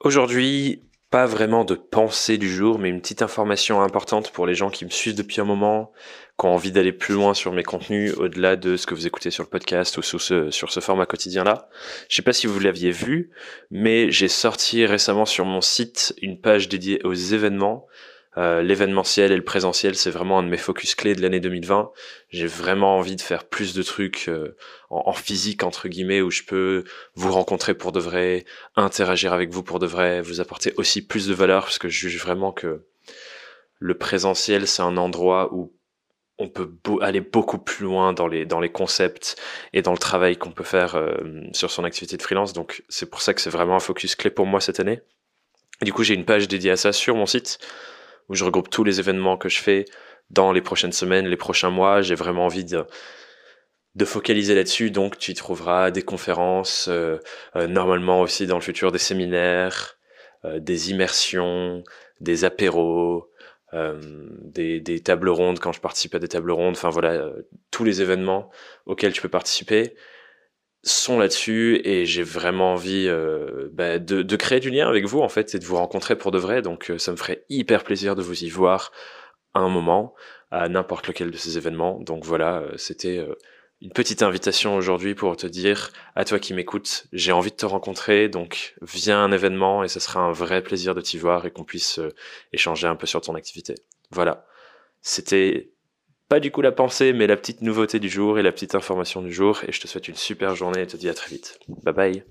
Aujourd'hui, pas vraiment de pensée du jour, mais une petite information importante pour les gens qui me suivent depuis un moment, qui ont envie d'aller plus loin sur mes contenus, au-delà de ce que vous écoutez sur le podcast ou sur ce, format quotidien-là. Je sais pas si vous l'aviez vu, mais j'ai sorti récemment sur mon site une page dédiée aux événements euh, l'événementiel et le présentiel, c'est vraiment un de mes focus clés de l'année 2020. J'ai vraiment envie de faire plus de trucs euh, en, physique entre guillemets où je peux vous rencontrer pour de vrai, interagir avec vous pour de vrai, vous apporter aussi plus de valeur parce que je juge vraiment que le présentiel c'est un endroit où on peut aller beaucoup plus loin dans les dans les concepts et dans le travail qu'on peut faire euh, sur son activité de freelance. Donc c'est pour ça que c'est vraiment un focus clé pour moi cette année. du coup, j'ai une page dédiée à ça sur mon site où je regroupe tous les événements que je fais dans les prochaines semaines, les prochains mois. J'ai vraiment envie de, de focaliser là-dessus. Donc, tu y trouveras des conférences, euh, euh, normalement aussi dans le futur des séminaires, euh, des immersions, des apéros, des, des, tables rondes quand je participe à des tables rondes. Enfin voilà, tous les événements auxquels tu peux participer sont là-dessus et j'ai vraiment envie euh, bah, de, de, créer du lien avec vous en fait et de vous rencontrer pour de vrai. Donc euh, ça me ferait hyper plaisir de vous y voir à un moment à n'importe lequel de ces événements. Donc voilà euh, c'était une petite invitation aujourd'hui pour te dire à toi qui m'écoutes j'ai envie de te rencontrer. Donc viens à un événement et ce sera un vrai plaisir de t'y voir et qu'on puisse échanger un peu sur ton activité. Voilà. C'était pas du coup la pensée, mais la petite nouveauté du jour et la petite information du jour. Et je te souhaite une super journée et te dis à très vite. Bye bye.